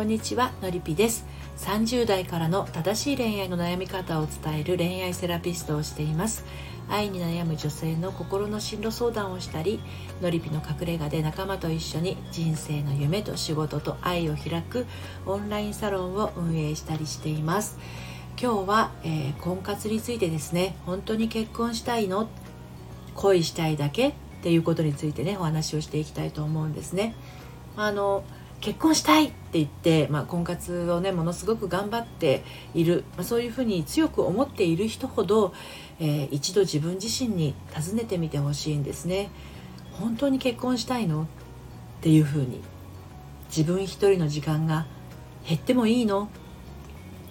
こんにちはのりぴです。30代からの正しい恋愛の悩み方を伝える恋愛セラピストをしています。愛に悩む女性の心の進路相談をしたりのりぴの隠れ家で仲間と一緒に人生の夢と仕事と愛を開くオンラインサロンを運営したりしています。今日は、えー、婚活についてですね。本当に結婚したいの？恋したいだけ？っていうことについてねお話をしていきたいと思うんですね。あの結婚したいって言って、まあ、婚活をねものすごく頑張っている、まあ、そういうふうに強く思っている人ほど、えー、一度自分自身に尋ねてみてほしいんですね。本当に結婚したいのっていうふうに。自分一人の時間が減ってもいいの？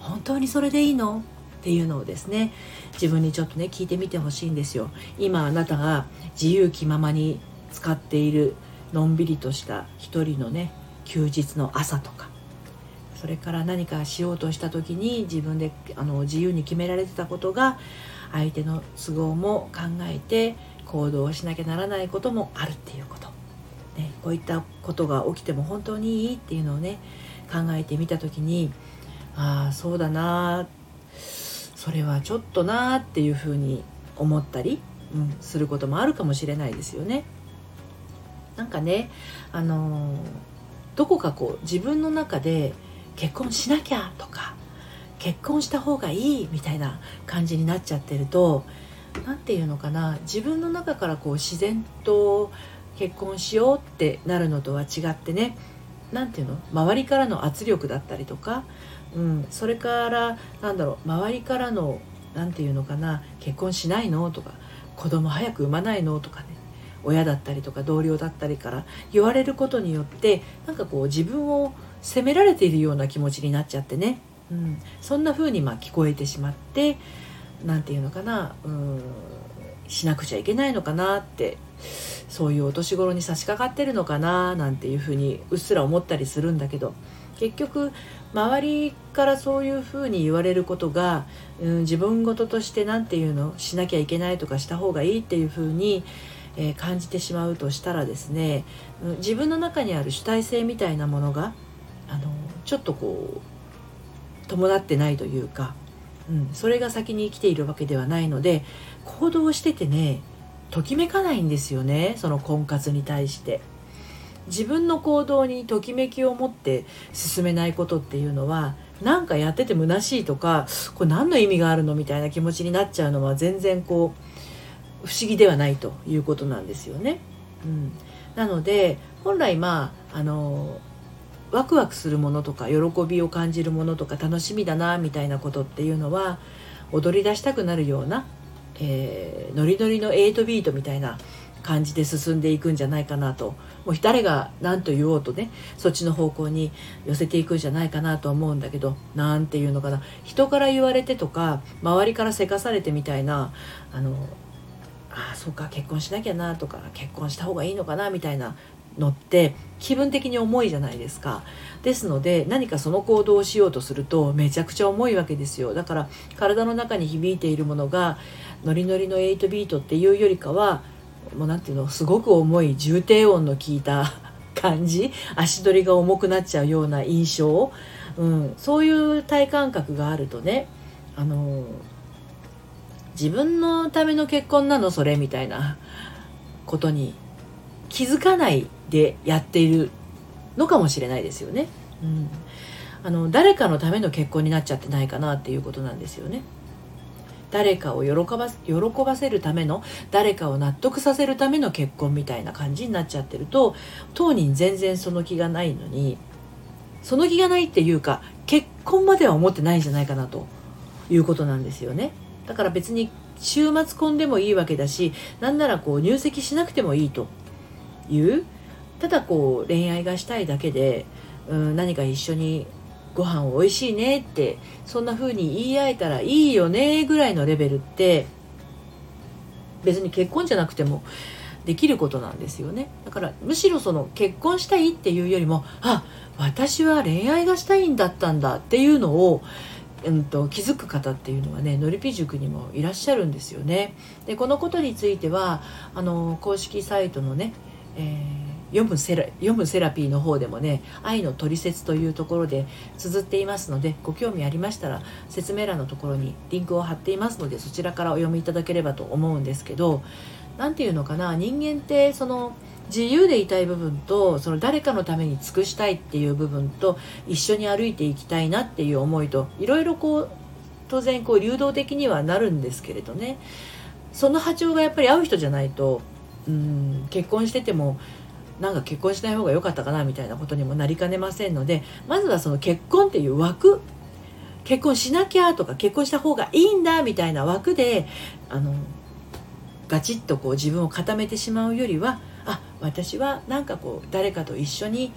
本当にそれでいいのっていうのをですね自分にちょっとね聞いてみてほしいんですよ。今あなたが自由気ままに使っているのんびりとした一人のね休日の朝とかそれから何かしようとした時に自分であの自由に決められてたことが相手の都合も考えて行動をしなきゃならないこともあるっていうこと、ね、こういったことが起きても本当にいいっていうのをね考えてみた時にああそうだなそれはちょっとなっていうふうに思ったり、うん、することもあるかもしれないですよね。なんかねあのーどこかこう自分の中で結婚しなきゃとか結婚した方がいいみたいな感じになっちゃってると何て言うのかな自分の中からこう自然と結婚しようってなるのとは違ってね何て言うの周りからの圧力だったりとか、うん、それからなんだろう周りからの何て言うのかな結婚しないのとか子供早く産まないのとかね親だったりとか同僚だったりから言われることによってなんかこう自分を責められているような気持ちになっちゃってね、うん、そんな風にまあ聞こえてしまって何て言うのかな。うん。しなくちゃいけないのかなってそういうお年頃に差し掛かってるのかななんていうふうにうっすら思ったりするんだけど結局周りからそういうふうに言われることが、うん、自分事として何て言うのしなきゃいけないとかした方がいいっていうふうにえー、感じてしまうとしたらですね自分の中にある主体性みたいなものがあのちょっとこう伴ってないというか、うん、それが先に生きているわけではないので行動しててねときめかないんですよねその婚活に対して。自分の行動にときめきを持って進めないことっていうのは何かやってて虚しいとかこれ何の意味があるのみたいな気持ちになっちゃうのは全然こう不思議ではないということなんですよね。うん、なので本来まああのワクワクするものとか喜びを感じるものとか楽しみだなみたいなことっていうのは踊り出したくなるような、えー、ノリノリの8ビートみたいな感じで進んでいくんじゃないかなと。もう誰が何と言おうとねそっちの方向に寄せていくんじゃないかなと思うんだけど何て言うのかな。人から言われてとか周りからせかされてみたいなあのああそうか結婚しなきゃなとか結婚した方がいいのかなみたいなのって気分的に重いじゃないですか。ですので何かその行動をしようとするとめちゃくちゃ重いわけですよ。だから体の中に響いているものがノリノリの8ビートっていうよりかはもう何ていうのすごく重い重低音の効いた感じ足取りが重くなっちゃうような印象、うん、そういう体感覚があるとねあの自分のための結婚なの？それ？みたいなことに気づかないでやっているのかもしれないですよね。うん、あの誰かのための結婚になっちゃってないかなっていうことなんですよね。誰かを喜ば喜ばせるための誰かを納得させるための結婚みたいな感じになっちゃってると当人全然その気がないのにその気がないっていうか結婚までは思ってないんじゃないかなということなんですよね。だから別に週末婚でもいいわけだしなんならこう入籍しなくてもいいというただこう恋愛がしたいだけでうん何か一緒にご飯おいしいねってそんな風に言い合えたらいいよねぐらいのレベルって別に結婚じゃなくてもできることなんですよね。だからむしろその結婚したいっていうよりもあ私は恋愛がしたいんだったんだっていうのをうんと、気づく方っていうのはねのりぴ塾にもいらっしゃるんですよね。でこのことについてはあの公式サイトのね、えー、読むセラ読むセラピーの方でもね「愛のトリセツ」というところで綴っていますのでご興味ありましたら説明欄のところにリンクを貼っていますのでそちらからお読みいただければと思うんですけど何て言うのかな人間ってその自由でいたい部分とその誰かのために尽くしたいっていう部分と一緒に歩いていきたいなっていう思いといろいろこう当然こう流動的にはなるんですけれどね。その波長がやっぱり合う人じゃないとうん結婚しててもなんか結婚しない方が良かったかなみたいなことにもなりかねませんのでまずはその結婚っていう枠。結婚しなきゃとか結婚した方がいいんだみたいな枠であのガチッとこう自分を固めてしまうよりは私はなんかこう誰かと一緒に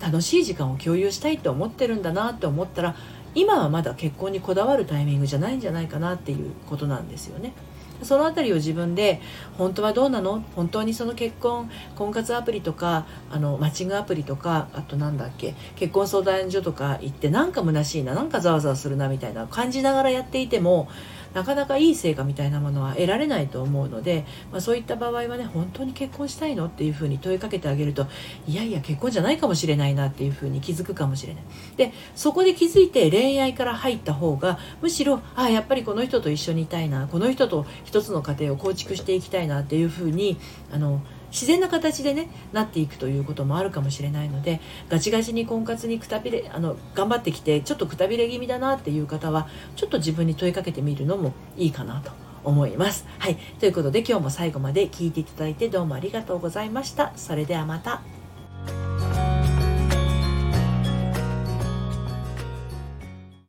楽しい時間を共有したいと思ってるんだなって思ったら今はまだ結婚にこだわるタイミングじゃないんじゃないかなっていうことなんですよね。その辺りを自分で本当はどうなの？本当にその結婚婚活アプリとかあのマッチングアプリとかあとなんだっけ？結婚相談所とか行ってなんか虚しいななんかざわざわするなみたいな感じながらやっていてもなかなかいい成果みたいなものは得られないと思うので、まあ、そういった場合はね本当に結婚したいのっていうふうに問いかけてあげるといやいや結婚じゃないかもしれないなっていうふうに気づくかもしれない。でそこで気づいて恋愛から入った方がむしろあやっぱりこの人と一緒にいたいなこの人と一つの家庭を構築していきたいなっていうふうにあの自然な形でねなっていくということもあるかもしれないのでガチガチに婚活にくたびれあの頑張ってきてちょっとくたびれ気味だなっていう方はちょっと自分に問いかけてみるのもいいかなと思います。はい。ということで今日も最後まで聞いていただいてどうもありがとうございました。それではまた。